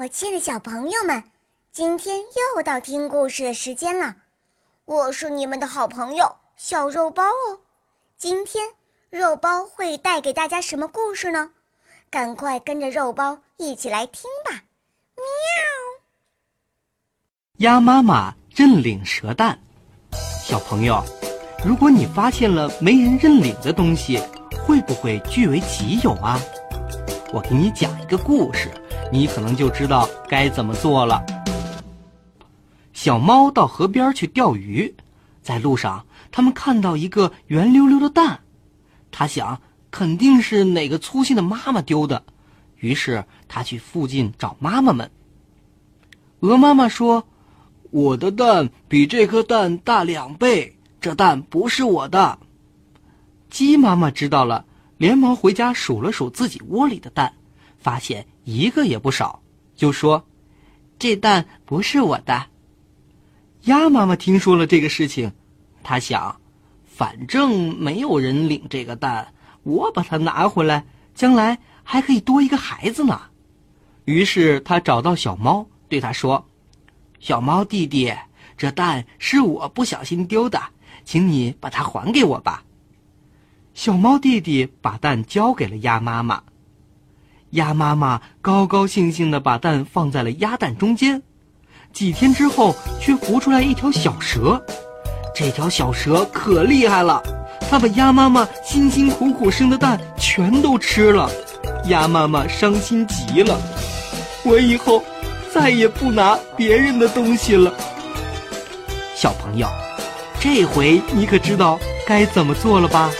我亲爱的小朋友们，今天又到听故事的时间了。我是你们的好朋友小肉包哦。今天肉包会带给大家什么故事呢？赶快跟着肉包一起来听吧！喵。鸭妈妈认领蛇蛋。小朋友，如果你发现了没人认领的东西，会不会据为己有啊？我给你讲一个故事。你可能就知道该怎么做了。小猫到河边去钓鱼，在路上，他们看到一个圆溜溜的蛋，他想肯定是哪个粗心的妈妈丢的，于是他去附近找妈妈们。鹅妈妈说：“我的蛋比这颗蛋大两倍，这蛋不是我的。”鸡妈妈知道了，连忙回家数了数自己窝里的蛋。发现一个也不少，就说：“这蛋不是我的。”鸭妈妈听说了这个事情，她想，反正没有人领这个蛋，我把它拿回来，将来还可以多一个孩子呢。于是她找到小猫，对它说：“小猫弟弟，这蛋是我不小心丢的，请你把它还给我吧。”小猫弟弟把蛋交给了鸭妈妈。鸭妈妈高高兴兴地把蛋放在了鸭蛋中间，几天之后，却孵出来一条小蛇。这条小蛇可厉害了，它把鸭妈妈辛辛苦苦生的蛋全都吃了。鸭妈妈伤心极了，我以后再也不拿别人的东西了。小朋友，这回你可知道该怎么做了吧？